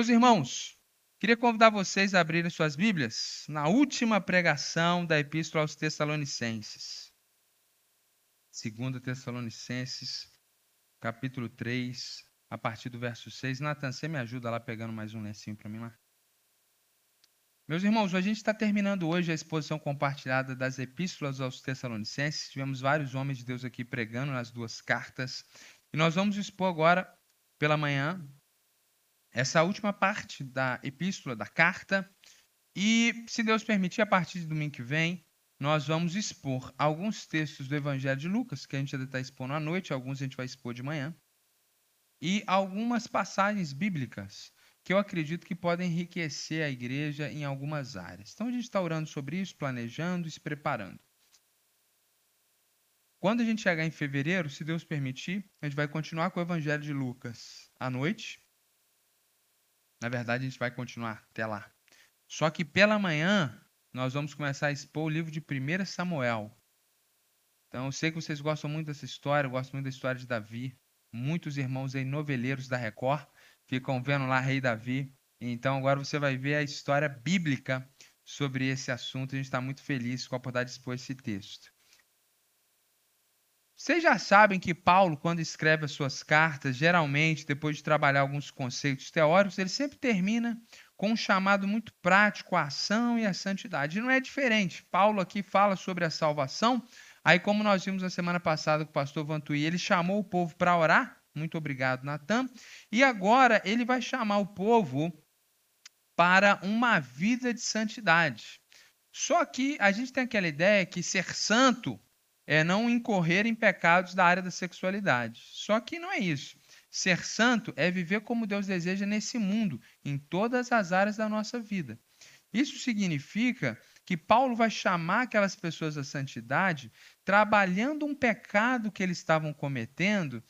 Meus irmãos, queria convidar vocês a abrirem suas Bíblias na última pregação da Epístola aos Tessalonicenses. 2 Tessalonicenses, capítulo 3, a partir do verso 6. Natan, você me ajuda lá pegando mais um lencinho para mim lá? Meus irmãos, a gente está terminando hoje a exposição compartilhada das epístolas aos Tessalonicenses. Tivemos vários homens de Deus aqui pregando nas duas cartas. E nós vamos expor agora, pela manhã, essa última parte da epístola, da carta. E, se Deus permitir, a partir de domingo que vem, nós vamos expor alguns textos do Evangelho de Lucas, que a gente ainda está expondo à noite, alguns a gente vai expor de manhã, e algumas passagens bíblicas que eu acredito que podem enriquecer a igreja em algumas áreas. Então, a gente está orando sobre isso, planejando e se preparando. Quando a gente chegar em fevereiro, se Deus permitir, a gente vai continuar com o Evangelho de Lucas à noite na verdade, a gente vai continuar até lá. Só que pela manhã, nós vamos começar a expor o livro de 1 Samuel. Então, eu sei que vocês gostam muito dessa história, eu gosto muito da história de Davi. Muitos irmãos aí, noveleiros da Record, ficam vendo lá Rei Davi. Então, agora você vai ver a história bíblica sobre esse assunto. A gente está muito feliz com a oportunidade de expor esse texto. Vocês já sabem que Paulo, quando escreve as suas cartas, geralmente, depois de trabalhar alguns conceitos teóricos, ele sempre termina com um chamado muito prático à ação e à santidade. E não é diferente. Paulo aqui fala sobre a salvação. Aí, como nós vimos na semana passada com o pastor Vantuí, ele chamou o povo para orar. Muito obrigado, Natan. E agora ele vai chamar o povo para uma vida de santidade. Só que a gente tem aquela ideia que ser santo é não incorrer em pecados da área da sexualidade. Só que não é isso. Ser santo é viver como Deus deseja nesse mundo, em todas as áreas da nossa vida. Isso significa que Paulo vai chamar aquelas pessoas à santidade trabalhando um pecado que eles estavam cometendo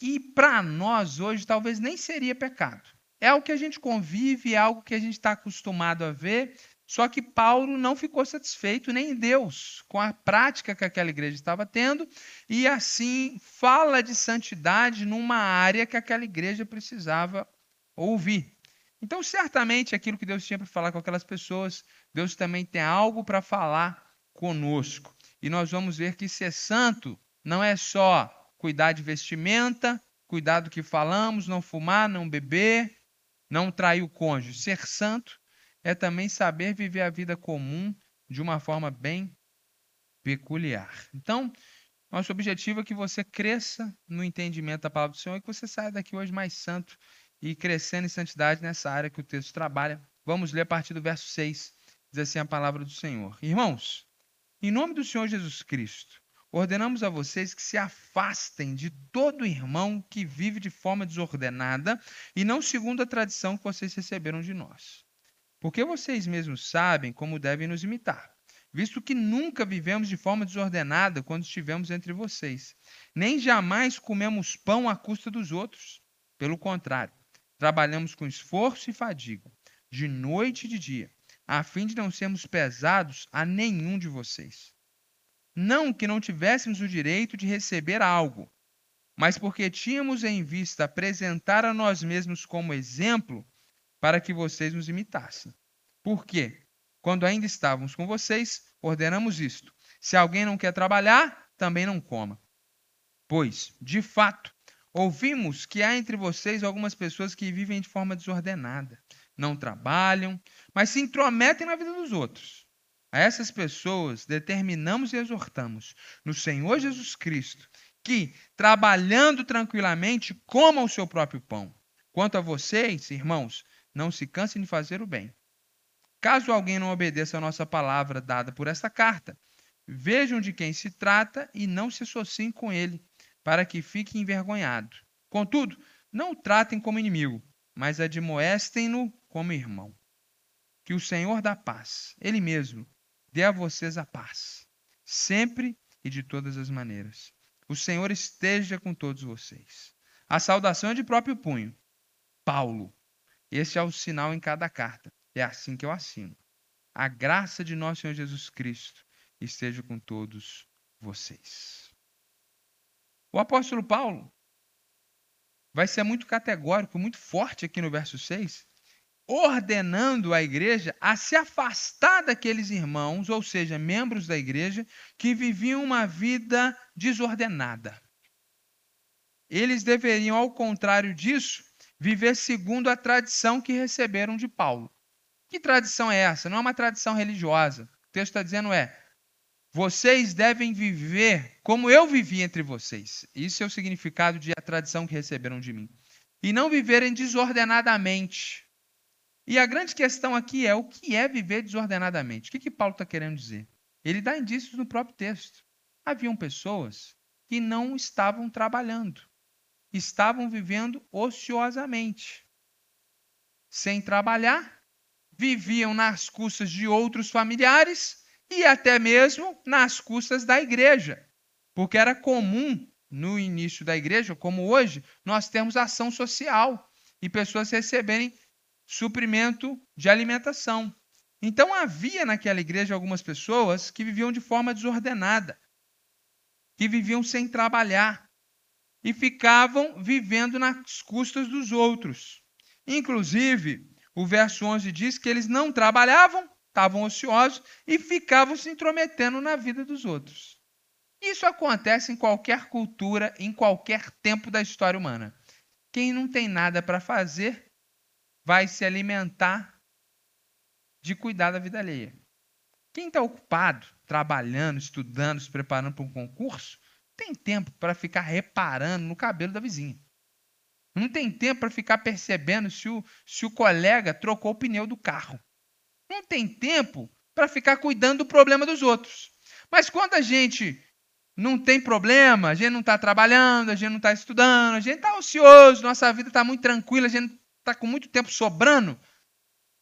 e para nós hoje talvez nem seria pecado. É algo que a gente convive, é algo que a gente está acostumado a ver, só que Paulo não ficou satisfeito, nem Deus, com a prática que aquela igreja estava tendo, e assim fala de santidade numa área que aquela igreja precisava ouvir. Então, certamente, aquilo que Deus tinha para falar com aquelas pessoas, Deus também tem algo para falar conosco. E nós vamos ver que ser santo não é só cuidar de vestimenta, cuidar do que falamos, não fumar, não beber, não trair o cônjuge. Ser santo é também saber viver a vida comum de uma forma bem peculiar. Então, nosso objetivo é que você cresça no entendimento da palavra do Senhor e que você saia daqui hoje mais santo e crescendo em santidade nessa área que o texto trabalha. Vamos ler a partir do verso 6. Diz assim a palavra do Senhor. Irmãos, em nome do Senhor Jesus Cristo, ordenamos a vocês que se afastem de todo irmão que vive de forma desordenada e não segundo a tradição que vocês receberam de nós. Porque vocês mesmos sabem como devem nos imitar, visto que nunca vivemos de forma desordenada quando estivemos entre vocês, nem jamais comemos pão à custa dos outros. Pelo contrário, trabalhamos com esforço e fadiga, de noite e de dia, a fim de não sermos pesados a nenhum de vocês. Não que não tivéssemos o direito de receber algo, mas porque tínhamos em vista apresentar a nós mesmos como exemplo para que vocês nos imitassem. Por quê? Quando ainda estávamos com vocês, ordenamos isto: se alguém não quer trabalhar, também não coma. Pois, de fato, ouvimos que há entre vocês algumas pessoas que vivem de forma desordenada, não trabalham, mas se intrometem na vida dos outros. A essas pessoas determinamos e exortamos no Senhor Jesus Cristo que, trabalhando tranquilamente, comam o seu próprio pão. Quanto a vocês, irmãos, não se cansem de fazer o bem. Caso alguém não obedeça a nossa palavra dada por esta carta, vejam de quem se trata e não se associem com ele, para que fique envergonhado. Contudo, não o tratem como inimigo, mas admoestem-no como irmão. Que o Senhor da paz, Ele mesmo, dê a vocês a paz, sempre e de todas as maneiras. O Senhor esteja com todos vocês. A saudação é de próprio punho. Paulo, este é o sinal em cada carta. É assim que eu assino. A graça de nosso Senhor Jesus Cristo esteja com todos vocês. O apóstolo Paulo vai ser muito categórico, muito forte aqui no verso 6, ordenando a igreja a se afastar daqueles irmãos, ou seja, membros da igreja, que viviam uma vida desordenada. Eles deveriam, ao contrário disso, viver segundo a tradição que receberam de Paulo. Que tradição é essa? Não é uma tradição religiosa. O texto está dizendo é: vocês devem viver como eu vivi entre vocês. Isso é o significado de a tradição que receberam de mim. E não viverem desordenadamente. E a grande questão aqui é o que é viver desordenadamente? O que, que Paulo está querendo dizer? Ele dá indícios no próprio texto. Haviam pessoas que não estavam trabalhando, estavam vivendo ociosamente. Sem trabalhar, viviam nas custas de outros familiares e até mesmo nas custas da igreja. Porque era comum no início da igreja, como hoje, nós temos ação social e pessoas receberem suprimento de alimentação. Então havia naquela igreja algumas pessoas que viviam de forma desordenada, que viviam sem trabalhar e ficavam vivendo nas custas dos outros. Inclusive, o verso 11 diz que eles não trabalhavam, estavam ociosos e ficavam se intrometendo na vida dos outros. Isso acontece em qualquer cultura, em qualquer tempo da história humana. Quem não tem nada para fazer vai se alimentar de cuidar da vida alheia. Quem está ocupado, trabalhando, estudando, se preparando para um concurso, tem tempo para ficar reparando no cabelo da vizinha. Não tem tempo para ficar percebendo se o, se o colega trocou o pneu do carro. Não tem tempo para ficar cuidando do problema dos outros. Mas quando a gente não tem problema, a gente não está trabalhando, a gente não está estudando, a gente está ocioso, nossa vida está muito tranquila, a gente está com muito tempo sobrando,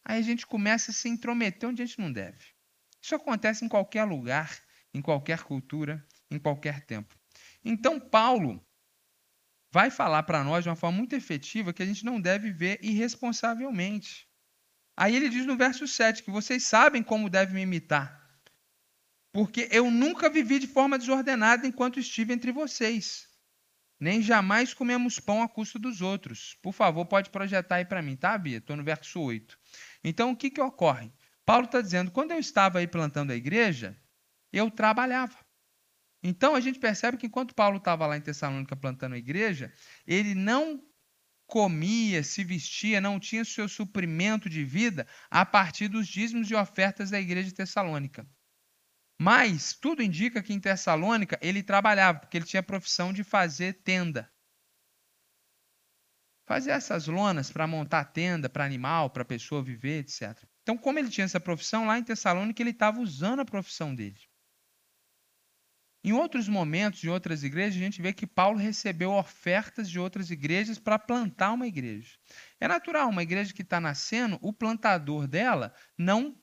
aí a gente começa a se intrometer onde a gente não deve. Isso acontece em qualquer lugar, em qualquer cultura, em qualquer tempo. Então, Paulo vai falar para nós de uma forma muito efetiva que a gente não deve viver irresponsavelmente. Aí ele diz no verso 7 que vocês sabem como devem me imitar, porque eu nunca vivi de forma desordenada enquanto estive entre vocês nem jamais comemos pão à custa dos outros. Por favor, pode projetar aí para mim, tá, Bia? Estou no verso 8. Então, o que, que ocorre? Paulo está dizendo, quando eu estava aí plantando a igreja, eu trabalhava. Então, a gente percebe que enquanto Paulo estava lá em Tessalônica plantando a igreja, ele não comia, se vestia, não tinha seu suprimento de vida a partir dos dízimos e ofertas da igreja de Tessalônica. Mas tudo indica que em Tessalônica ele trabalhava, porque ele tinha a profissão de fazer tenda. Fazer essas lonas para montar tenda para animal, para pessoa viver, etc. Então, como ele tinha essa profissão, lá em Tessalônica ele estava usando a profissão dele. Em outros momentos, em outras igrejas, a gente vê que Paulo recebeu ofertas de outras igrejas para plantar uma igreja. É natural, uma igreja que está nascendo, o plantador dela não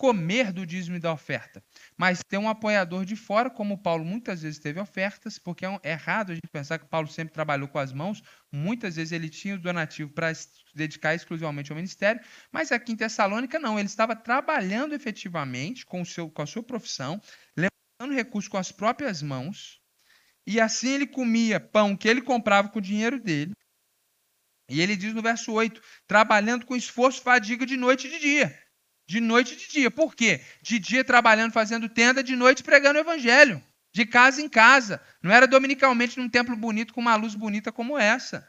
comer do dízimo e da oferta, mas ter um apoiador de fora, como Paulo muitas vezes teve ofertas, porque é, é errado a gente pensar que Paulo sempre trabalhou com as mãos, muitas vezes ele tinha o donativo para se dedicar exclusivamente ao ministério, mas aqui em Tessalônica não, ele estava trabalhando efetivamente com, o seu, com a sua profissão, levantando recursos com as próprias mãos, e assim ele comia pão que ele comprava com o dinheiro dele, e ele diz no verso 8: trabalhando com esforço, fadiga de noite e de dia de noite e de dia. Por quê? De dia trabalhando, fazendo tenda, de noite pregando o evangelho. De casa em casa. Não era dominicalmente num templo bonito com uma luz bonita como essa.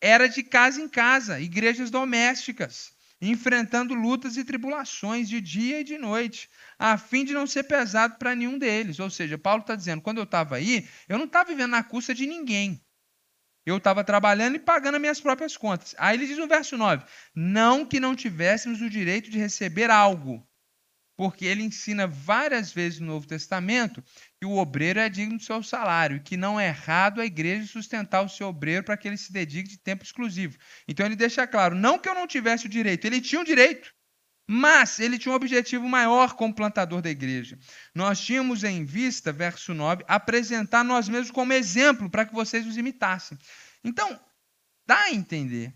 Era de casa em casa, igrejas domésticas, enfrentando lutas e tribulações de dia e de noite, a fim de não ser pesado para nenhum deles. Ou seja, Paulo está dizendo: quando eu estava aí, eu não estava vivendo na custa de ninguém. Eu estava trabalhando e pagando as minhas próprias contas. Aí ele diz no verso 9: Não que não tivéssemos o direito de receber algo, porque ele ensina várias vezes no Novo Testamento que o obreiro é digno do seu salário e que não é errado a igreja sustentar o seu obreiro para que ele se dedique de tempo exclusivo. Então ele deixa claro: não que eu não tivesse o direito, ele tinha o direito. Mas ele tinha um objetivo maior como plantador da igreja. Nós tínhamos em vista, verso 9, apresentar nós mesmos como exemplo para que vocês nos imitassem. Então, dá a entender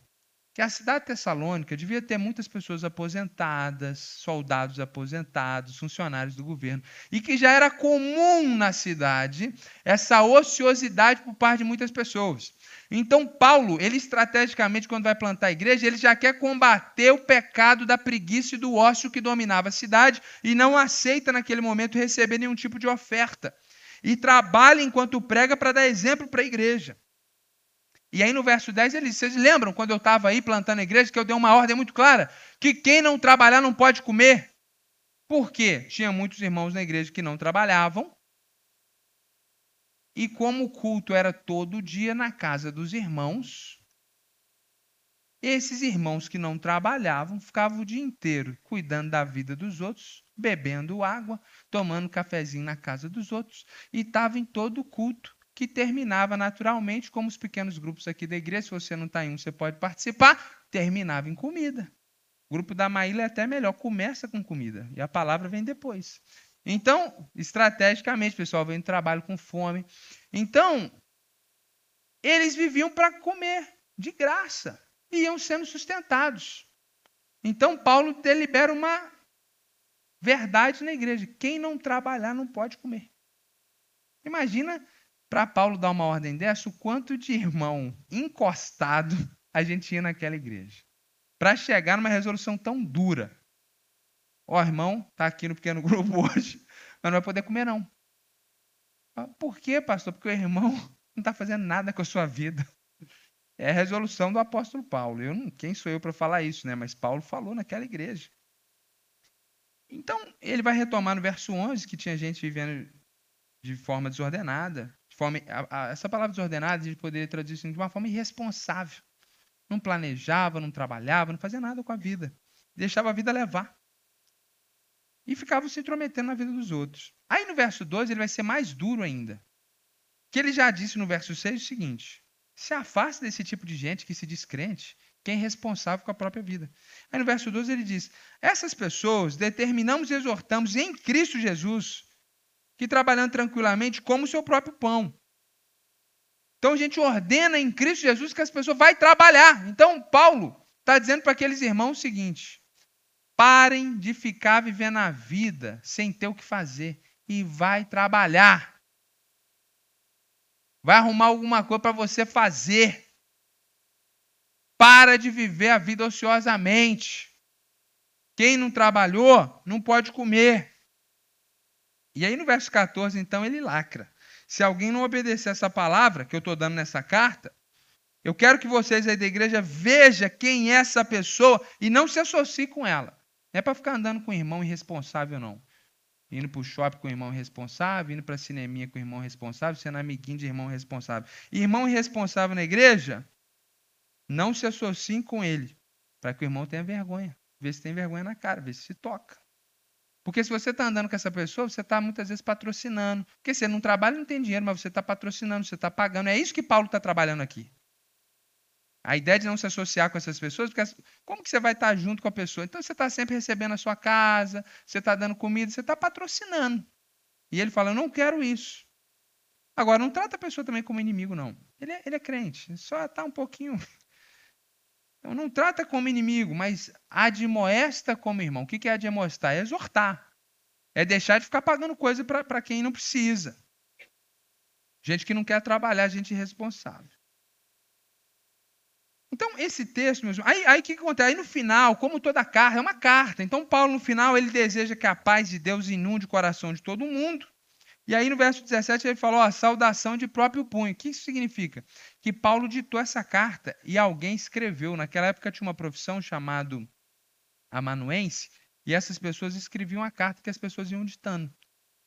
que a cidade tessalônica devia ter muitas pessoas aposentadas, soldados aposentados, funcionários do governo, e que já era comum na cidade essa ociosidade por parte de muitas pessoas. Então, Paulo, ele estrategicamente, quando vai plantar a igreja, ele já quer combater o pecado da preguiça e do ócio que dominava a cidade e não aceita naquele momento receber nenhum tipo de oferta. E trabalha enquanto prega para dar exemplo para a igreja. E aí no verso 10 ele diz: Vocês lembram quando eu estava aí plantando a igreja que eu dei uma ordem muito clara? Que quem não trabalhar não pode comer. Por quê? Tinha muitos irmãos na igreja que não trabalhavam. E como o culto era todo dia na casa dos irmãos, esses irmãos que não trabalhavam ficavam o dia inteiro cuidando da vida dos outros, bebendo água, tomando cafezinho na casa dos outros e estavam em todo o culto que terminava naturalmente, como os pequenos grupos aqui da igreja, se você não está em um, você pode participar, terminava em comida. O grupo da Maíla é até melhor, começa com comida e a palavra vem depois. Então, estrategicamente, pessoal, vem trabalho com fome. Então, eles viviam para comer, de graça, e iam sendo sustentados. Então, Paulo delibera uma verdade na igreja: quem não trabalhar não pode comer. Imagina para Paulo dar uma ordem dessa, o quanto de irmão encostado a gente tinha naquela igreja. Para chegar numa resolução tão dura. Ó, irmão, tá aqui no pequeno grupo hoje, mas não vai poder comer não. Por quê, pastor? Porque o irmão não está fazendo nada com a sua vida. É a resolução do apóstolo Paulo. Eu não, quem sou eu para falar isso, né? Mas Paulo falou naquela igreja. Então, ele vai retomar no verso 11 que tinha gente vivendo de forma desordenada, forma, a, a, essa palavra desordenada, a gente poderia traduzir assim, de uma forma irresponsável. Não planejava, não trabalhava, não fazia nada com a vida. Deixava a vida levar. E ficava se intrometendo na vida dos outros. Aí no verso 2 ele vai ser mais duro ainda. Que ele já disse no verso 6 o seguinte: se afaste desse tipo de gente que se diz crente, que é irresponsável com a própria vida. Aí no verso 12 ele diz: Essas pessoas determinamos e exortamos em Cristo Jesus que trabalhando tranquilamente como o seu próprio pão. Então a gente ordena em Cristo Jesus que as pessoas vai trabalhar. Então Paulo está dizendo para aqueles irmãos o seguinte: parem de ficar vivendo a vida sem ter o que fazer e vai trabalhar. Vai arrumar alguma coisa para você fazer. Para de viver a vida ociosamente. Quem não trabalhou não pode comer. E aí no verso 14, então, ele lacra. Se alguém não obedecer essa palavra que eu estou dando nessa carta, eu quero que vocês aí da igreja vejam quem é essa pessoa e não se associe com ela. Não é para ficar andando com o irmão irresponsável, não. Indo para o shopping com o irmão irresponsável, indo para a cineminha com o irmão irresponsável, sendo amiguinho de irmão irresponsável. Irmão irresponsável na igreja, não se associe com ele, para que o irmão tenha vergonha. Vê se tem vergonha na cara, vê se se toca. Porque se você está andando com essa pessoa, você está muitas vezes patrocinando. Porque você não trabalha não tem dinheiro, mas você está patrocinando, você está pagando. É isso que Paulo está trabalhando aqui. A ideia de não se associar com essas pessoas, porque como que você vai estar tá junto com a pessoa? Então você está sempre recebendo a sua casa, você está dando comida, você está patrocinando. E ele fala: Eu não quero isso. Agora, não trata a pessoa também como inimigo, não. Ele é, ele é crente, só está um pouquinho então não trata como inimigo, mas admoesta como irmão. O que é admoestar? É exortar. É deixar de ficar pagando coisa para quem não precisa. Gente que não quer trabalhar, gente irresponsável. Então, esse texto, meus aí, aí o que acontece? Aí no final, como toda carta, é uma carta. Então, Paulo, no final, ele deseja que a paz de Deus inunde o coração de todo mundo. E aí no verso 17 ele falou a saudação de próprio punho. O que isso significa? Que Paulo ditou essa carta e alguém escreveu. Naquela época tinha uma profissão chamada amanuense e essas pessoas escreviam a carta que as pessoas iam ditando.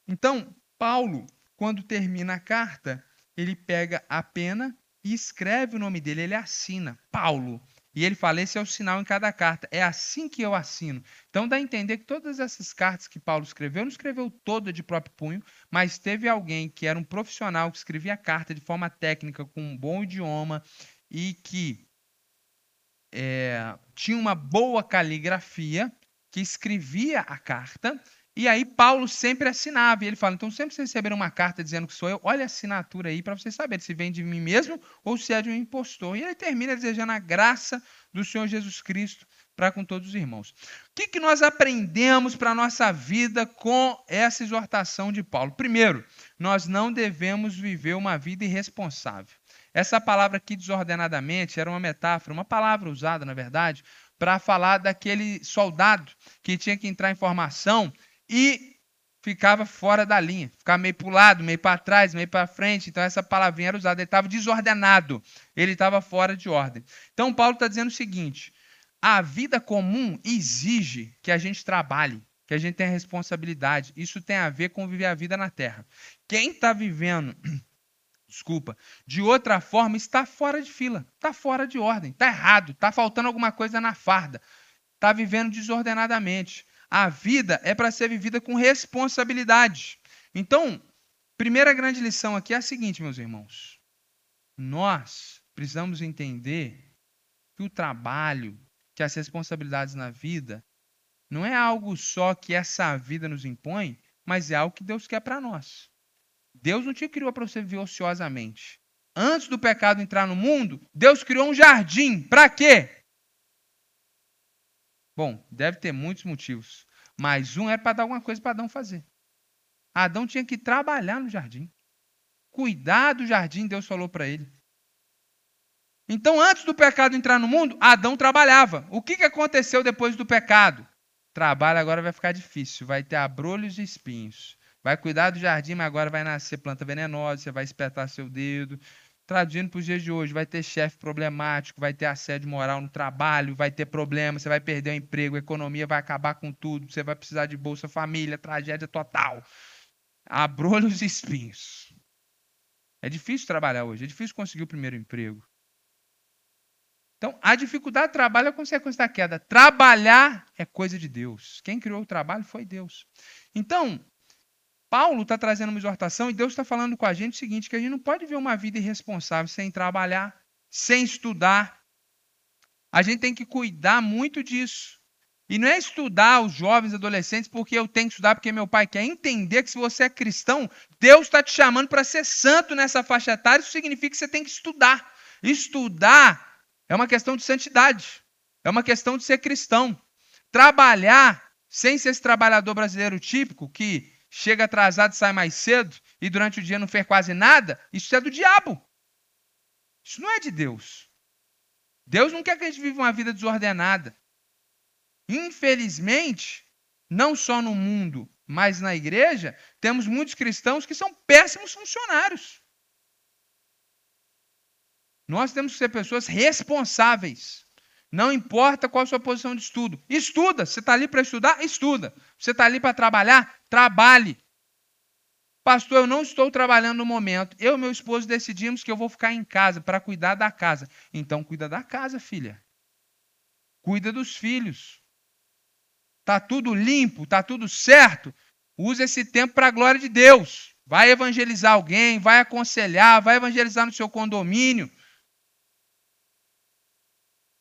Então, Paulo, quando termina a carta, ele pega a pena e escreve o nome dele, ele assina, Paulo. E ele fala: esse é o sinal em cada carta. É assim que eu assino. Então dá a entender que todas essas cartas que Paulo escreveu, não escreveu toda de próprio punho, mas teve alguém que era um profissional que escrevia a carta de forma técnica, com um bom idioma e que é, tinha uma boa caligrafia, que escrevia a carta E aí Paulo sempre assinava. E ele fala: então, sempre que vocês receberem uma carta dizendo que sou eu, olha a assinatura aí para vocês saberem se vem de mim mesmo ou se é de um impostor. E ele termina desejando a graça do Senhor Jesus Cristo para com todos os irmãos. O que, que nós aprendemos para a nossa vida com essa exortação de Paulo? Primeiro, nós não devemos viver uma vida irresponsável. Essa palavra aqui, desordenadamente, era uma metáfora, uma palavra usada, na verdade, para falar daquele soldado que tinha que entrar em formação e ficava fora da linha, ficava meio para o lado, meio para trás, meio para frente. Então, essa palavrinha era usada. Ele estava desordenado, ele estava fora de ordem. Então, Paulo está dizendo o seguinte: a vida comum exige que a gente trabalhe, que a gente tenha responsabilidade. Isso tem a ver com viver a vida na terra. Quem está vivendo, desculpa, de outra forma está fora de fila, está fora de ordem, está errado, está faltando alguma coisa na farda, está vivendo desordenadamente. A vida é para ser vivida com responsabilidade. Então, primeira grande lição aqui é a seguinte, meus irmãos. Nós precisamos entender que o trabalho, que as responsabilidades na vida não é algo só que essa vida nos impõe, mas é algo que Deus quer para nós. Deus não te criou para você viver ociosamente. Antes do pecado entrar no mundo, Deus criou um jardim. Para quê? Bom, deve ter muitos motivos. Mas um era para dar alguma coisa para Adão fazer. Adão tinha que trabalhar no jardim. Cuidar do jardim, Deus falou para ele. Então, antes do pecado entrar no mundo, Adão trabalhava. O que, que aconteceu depois do pecado? Trabalho agora vai ficar difícil, vai ter abrolhos e espinhos. Vai cuidar do jardim, mas agora vai nascer planta venenosa, você vai espetar seu dedo. Traduzindo para os dias de hoje, vai ter chefe problemático, vai ter assédio moral no trabalho, vai ter problema, você vai perder o emprego, a economia vai acabar com tudo, você vai precisar de Bolsa Família, tragédia total. Abrolhos e espinhos. É difícil trabalhar hoje, é difícil conseguir o primeiro emprego. Então, a dificuldade do trabalho é consequência da queda. Trabalhar é coisa de Deus. Quem criou o trabalho foi Deus. Então, Paulo está trazendo uma exortação e Deus está falando com a gente o seguinte: que a gente não pode viver uma vida irresponsável sem trabalhar, sem estudar. A gente tem que cuidar muito disso. E não é estudar os jovens adolescentes porque eu tenho que estudar porque meu pai quer entender que se você é cristão, Deus está te chamando para ser santo nessa faixa etária. Isso significa que você tem que estudar. Estudar é uma questão de santidade. É uma questão de ser cristão. Trabalhar sem ser esse trabalhador brasileiro típico que chega atrasado e sai mais cedo e durante o dia não fez quase nada, isso é do diabo. Isso não é de Deus. Deus não quer que a gente viva uma vida desordenada. Infelizmente, não só no mundo, mas na igreja, temos muitos cristãos que são péssimos funcionários. Nós temos que ser pessoas responsáveis. Não importa qual a sua posição de estudo. Estuda. Você está ali para estudar? Estuda. Você está ali para trabalhar? Trabalhe. Pastor, eu não estou trabalhando no momento. Eu e meu esposo decidimos que eu vou ficar em casa para cuidar da casa. Então, cuida da casa, filha. Cuida dos filhos. Tá tudo limpo, tá tudo certo. Use esse tempo para a glória de Deus. Vai evangelizar alguém, vai aconselhar, vai evangelizar no seu condomínio.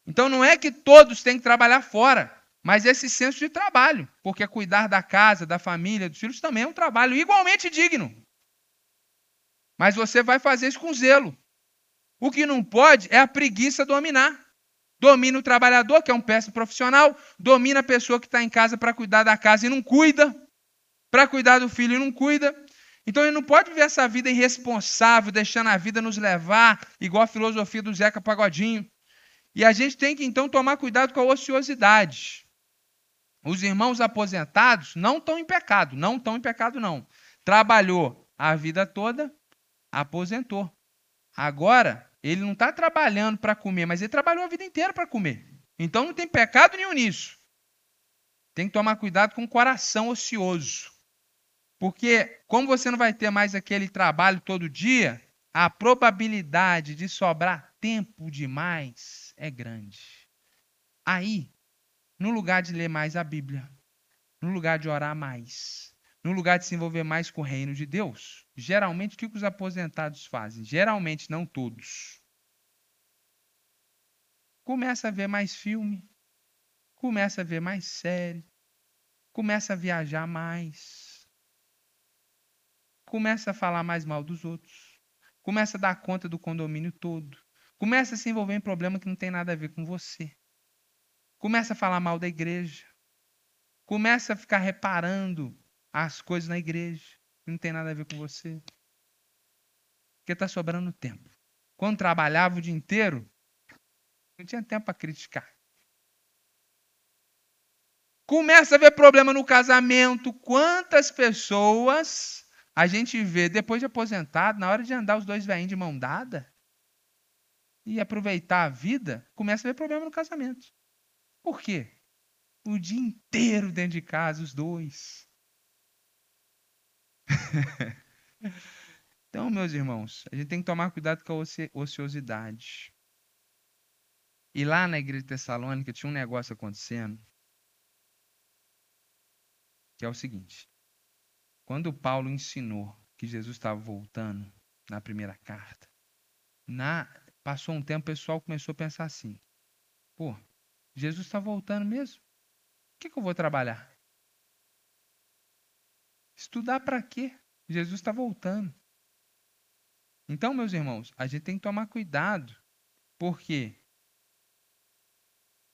Então não é que todos têm que trabalhar fora, mas esse senso de trabalho, porque cuidar da casa, da família, dos filhos também é um trabalho igualmente digno. Mas você vai fazer isso com zelo. O que não pode é a preguiça dominar. Domina o trabalhador, que é um péssimo profissional, domina a pessoa que está em casa para cuidar da casa e não cuida, para cuidar do filho e não cuida. Então ele não pode viver essa vida irresponsável, deixando a vida nos levar, igual a filosofia do Zeca Pagodinho. E a gente tem que então tomar cuidado com a ociosidade. Os irmãos aposentados não estão em pecado, não estão em pecado, não. Trabalhou a vida toda, aposentou. Agora, ele não está trabalhando para comer, mas ele trabalhou a vida inteira para comer. Então não tem pecado nenhum nisso. Tem que tomar cuidado com o coração ocioso. Porque, como você não vai ter mais aquele trabalho todo dia, a probabilidade de sobrar tempo demais é grande. Aí, no lugar de ler mais a Bíblia, no lugar de orar mais, no lugar de se envolver mais com o reino de Deus, geralmente o que os aposentados fazem? Geralmente, não todos. Começa a ver mais filme, começa a ver mais série, Começa a viajar mais. Começa a falar mais mal dos outros. Começa a dar conta do condomínio todo. Começa a se envolver em problema que não tem nada a ver com você. Começa a falar mal da igreja. Começa a ficar reparando as coisas na igreja que não tem nada a ver com você. Porque está sobrando tempo. Quando trabalhava o dia inteiro, não tinha tempo para criticar. Começa a ver problema no casamento. Quantas pessoas a gente vê depois de aposentado, na hora de andar os dois velhinhos de mão dada e aproveitar a vida, começa a ver problema no casamento. Por quê? O dia inteiro dentro de casa, os dois. então, meus irmãos, a gente tem que tomar cuidado com a ociosidade. E lá na igreja de Tessalônica tinha um negócio acontecendo que é o seguinte: quando Paulo ensinou que Jesus estava voltando na primeira carta, na, passou um tempo, o pessoal começou a pensar assim: pô, Jesus está voltando mesmo? O que, que eu vou trabalhar? Estudar para quê? Jesus está voltando. Então, meus irmãos, a gente tem que tomar cuidado, porque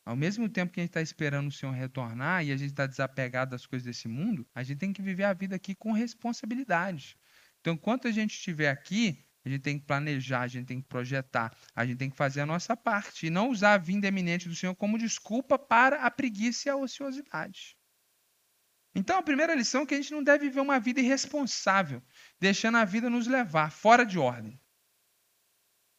ao mesmo tempo que a gente está esperando o Senhor retornar e a gente está desapegado das coisas desse mundo, a gente tem que viver a vida aqui com responsabilidade. Então, enquanto a gente estiver aqui, a gente tem que planejar, a gente tem que projetar, a gente tem que fazer a nossa parte e não usar a vinda eminente do Senhor como desculpa para a preguiça e a ociosidade. Então, a primeira lição é que a gente não deve viver uma vida irresponsável, deixando a vida nos levar fora de ordem.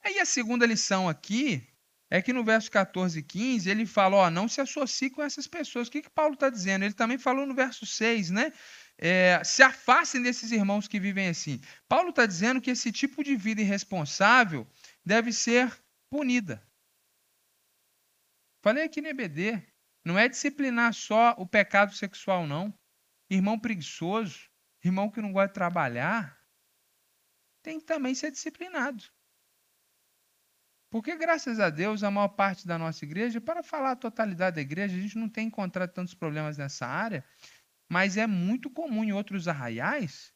Aí a segunda lição aqui é que no verso 14 e 15 ele fala: ó, não se associe com essas pessoas. O que, que Paulo está dizendo? Ele também falou no verso 6, né? É, se afastem desses irmãos que vivem assim. Paulo está dizendo que esse tipo de vida irresponsável deve ser punida. Falei aqui no EBD, não é disciplinar só o pecado sexual, não. Irmão preguiçoso, irmão que não gosta de trabalhar, tem que também ser disciplinado. Porque, graças a Deus, a maior parte da nossa igreja, para falar a totalidade da igreja, a gente não tem encontrado tantos problemas nessa área, mas é muito comum em outros arraiais,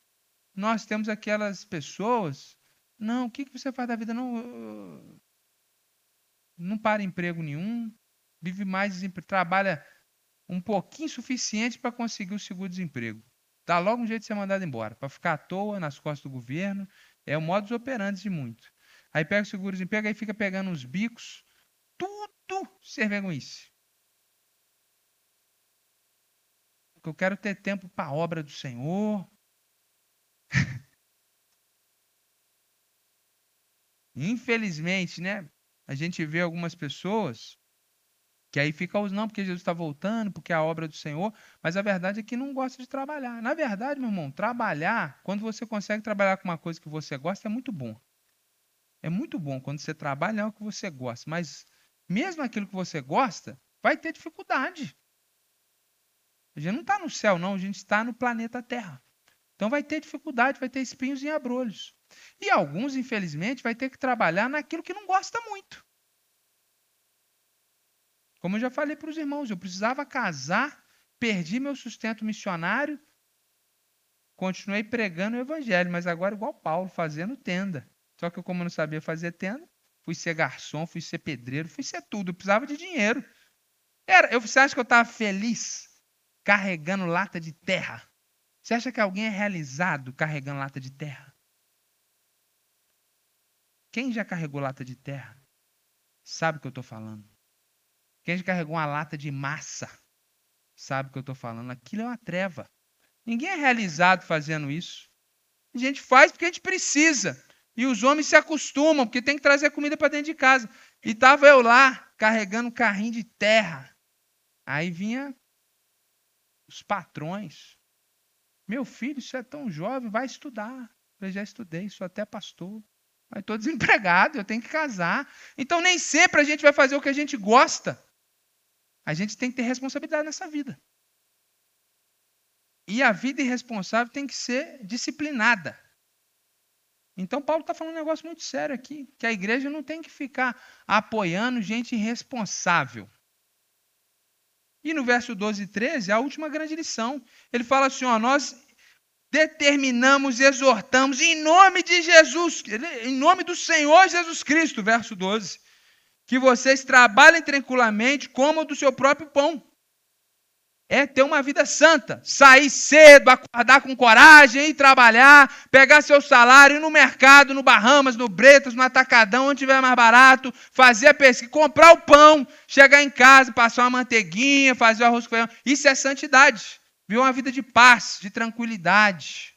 nós temos aquelas pessoas, não, o que, você faz da vida? Não, não para emprego nenhum, vive mais, trabalha um pouquinho suficiente para conseguir o seguro-desemprego. Dá logo um jeito de ser mandado embora, para ficar à toa nas costas do governo, é o modus operandi de muito. Aí pega o seguro-desemprego, aí fica pegando os bicos. Tudo ser vergonhice. Eu quero ter tempo para a obra do Senhor. Infelizmente, né? A gente vê algumas pessoas que aí ficam, não, porque Jesus está voltando, porque é a obra do Senhor, mas a verdade é que não gosta de trabalhar. Na verdade, meu irmão, trabalhar, quando você consegue trabalhar com uma coisa que você gosta, é muito bom. É muito bom quando você trabalha o que você gosta, mas mesmo aquilo que você gosta, vai ter dificuldade. A gente não está no céu, não, a gente está no planeta Terra. Então vai ter dificuldade, vai ter espinhos e abrolhos. E alguns, infelizmente, vai ter que trabalhar naquilo que não gosta muito. Como eu já falei para os irmãos, eu precisava casar, perdi meu sustento missionário, continuei pregando o evangelho, mas agora igual Paulo, fazendo tenda. Só que eu, como não sabia fazer tenda, fui ser garçom, fui ser pedreiro, fui ser tudo. Eu precisava de dinheiro. Era, eu, você acha que eu estava feliz carregando lata de terra? Você acha que alguém é realizado carregando lata de terra? Quem já carregou lata de terra sabe o que eu estou falando. Quem já carregou uma lata de massa sabe o que eu estou falando. Aquilo é uma treva. Ninguém é realizado fazendo isso. A gente faz porque a gente precisa. E os homens se acostumam, porque tem que trazer comida para dentro de casa. E estava eu lá, carregando um carrinho de terra. Aí vinha os patrões. Meu filho, você é tão jovem, vai estudar. Eu já estudei, sou até pastor. Mas estou desempregado, eu tenho que casar. Então nem sempre a gente vai fazer o que a gente gosta. A gente tem que ter responsabilidade nessa vida. E a vida irresponsável tem que ser disciplinada. Então, Paulo está falando um negócio muito sério aqui, que a igreja não tem que ficar apoiando gente irresponsável. E no verso 12 e 13, a última grande lição. Ele fala assim: ó, nós determinamos, exortamos em nome de Jesus, em nome do Senhor Jesus Cristo, verso 12, que vocês trabalhem tranquilamente, como do seu próprio pão é ter uma vida santa. Sair cedo, acordar com coragem, ir trabalhar, pegar seu salário, ir no mercado, no Bahamas, no Bretas, no Atacadão, onde tiver mais barato, fazer a pesquisa, comprar o pão, chegar em casa, passar uma manteiguinha, fazer o arroz com feijão. Isso é santidade. Viver uma vida de paz, de tranquilidade.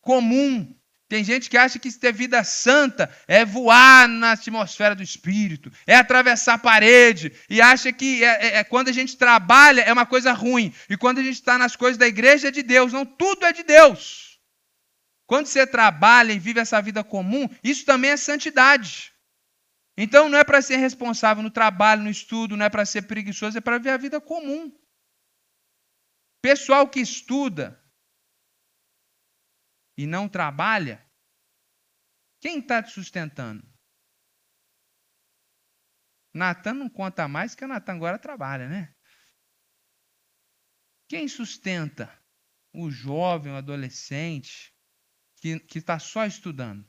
Comum, tem gente que acha que ter vida santa é voar na atmosfera do espírito, é atravessar a parede, e acha que é, é, é quando a gente trabalha é uma coisa ruim, e quando a gente está nas coisas da igreja é de Deus. Não, tudo é de Deus. Quando você trabalha e vive essa vida comum, isso também é santidade. Então não é para ser responsável no trabalho, no estudo, não é para ser preguiçoso, é para viver a vida comum. Pessoal que estuda, e não trabalha, quem está te sustentando? Natan não conta mais que a Natan agora trabalha, né? Quem sustenta o jovem, o adolescente que está só estudando?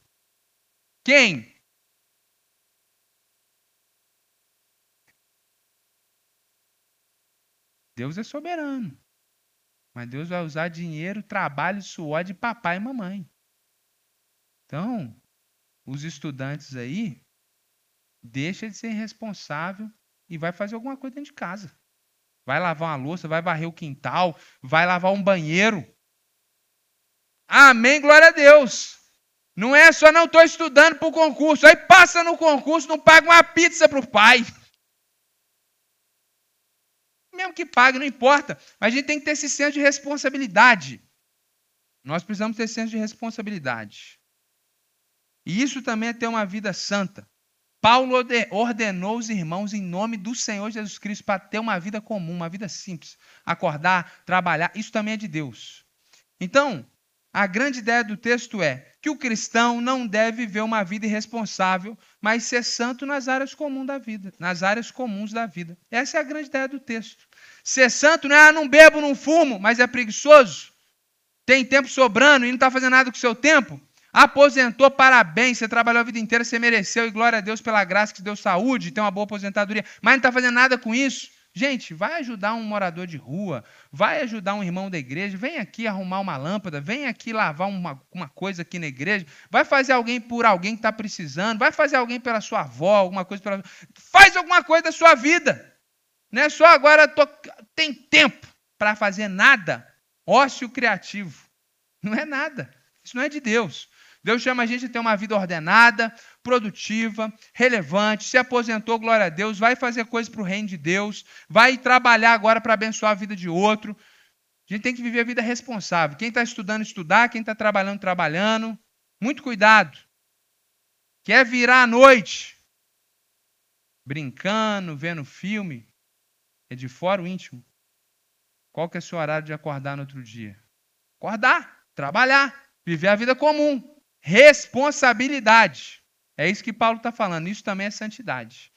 Quem? Deus é soberano. Mas Deus vai usar dinheiro, trabalho, suor de papai e mamãe. Então, os estudantes aí, deixa de ser irresponsável e vai fazer alguma coisa dentro de casa. Vai lavar uma louça, vai varrer o quintal, vai lavar um banheiro. Amém, glória a Deus. Não é só não estou estudando para o concurso. Aí passa no concurso, não paga uma pizza para o pai mesmo que pague, não importa. Mas a gente tem que ter esse senso de responsabilidade. Nós precisamos ter esse senso de responsabilidade. E isso também é ter uma vida santa. Paulo ordenou os irmãos em nome do Senhor Jesus Cristo para ter uma vida comum, uma vida simples. Acordar, trabalhar, isso também é de Deus. Então, a grande ideia do texto é que o cristão não deve viver uma vida irresponsável, mas ser santo nas áreas comuns da vida, nas áreas comuns da vida. Essa é a grande ideia do texto. Ser santo não é ah, não bebo, não fumo, mas é preguiçoso. Tem tempo sobrando e não está fazendo nada com o seu tempo. Aposentou, parabéns, você trabalhou a vida inteira, você mereceu, e glória a Deus pela graça que deu saúde, tem uma boa aposentadoria, mas não está fazendo nada com isso. Gente, vai ajudar um morador de rua, vai ajudar um irmão da igreja, vem aqui arrumar uma lâmpada, vem aqui lavar uma, uma coisa aqui na igreja, vai fazer alguém por alguém que está precisando, vai fazer alguém pela sua avó, alguma coisa pela. Faz alguma coisa da sua vida. Não é só agora tô... tem tempo para fazer nada. Ócio criativo. Não é nada. Isso não é de Deus. Deus chama a gente a ter uma vida ordenada, produtiva, relevante, se aposentou, glória a Deus, vai fazer coisas para o reino de Deus, vai trabalhar agora para abençoar a vida de outro. A gente tem que viver a vida responsável. Quem está estudando, estudar, quem está trabalhando, trabalhando. Muito cuidado. Quer virar à noite, brincando, vendo filme, é de fora o íntimo. Qual que é o seu horário de acordar no outro dia? Acordar, trabalhar, viver a vida comum. Responsabilidade. É isso que Paulo está falando. Isso também é santidade.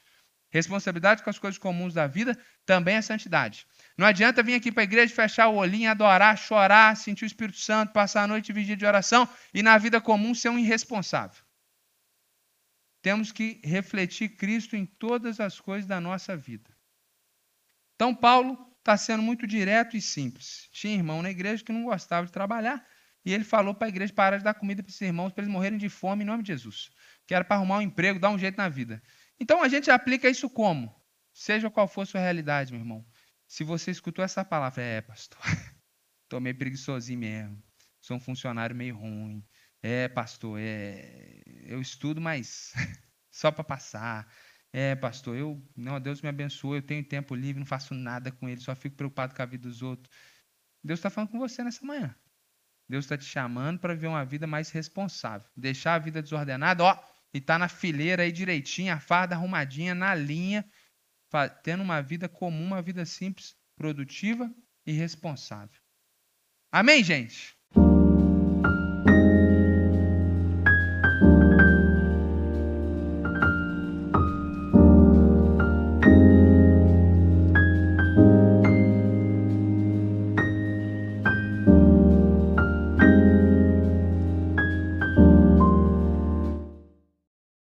Responsabilidade com as coisas comuns da vida também é santidade. Não adianta vir aqui para a igreja, fechar o olhinho, adorar, chorar, sentir o Espírito Santo, passar a noite em de oração e na vida comum ser um irresponsável. Temos que refletir Cristo em todas as coisas da nossa vida. Então, Paulo está sendo muito direto e simples. Tinha irmão na igreja que não gostava de trabalhar, e ele falou para a igreja parar de dar comida para esses irmãos, para eles morrerem de fome em nome de Jesus. Que era para arrumar um emprego, dar um jeito na vida. Então a gente aplica isso como? Seja qual for a sua realidade, meu irmão. Se você escutou essa palavra, é, pastor, estou meio preguiçosinho mesmo. Sou um funcionário meio ruim. É, pastor, é, eu estudo, mas só para passar. É, pastor, eu, não, Deus me abençoe, eu tenho tempo livre, não faço nada com ele, só fico preocupado com a vida dos outros. Deus está falando com você nessa manhã. Deus está te chamando para viver uma vida mais responsável. Deixar a vida desordenada, ó, e tá na fileira aí direitinho, a farda arrumadinha, na linha, tendo uma vida comum, uma vida simples, produtiva e responsável. Amém, gente?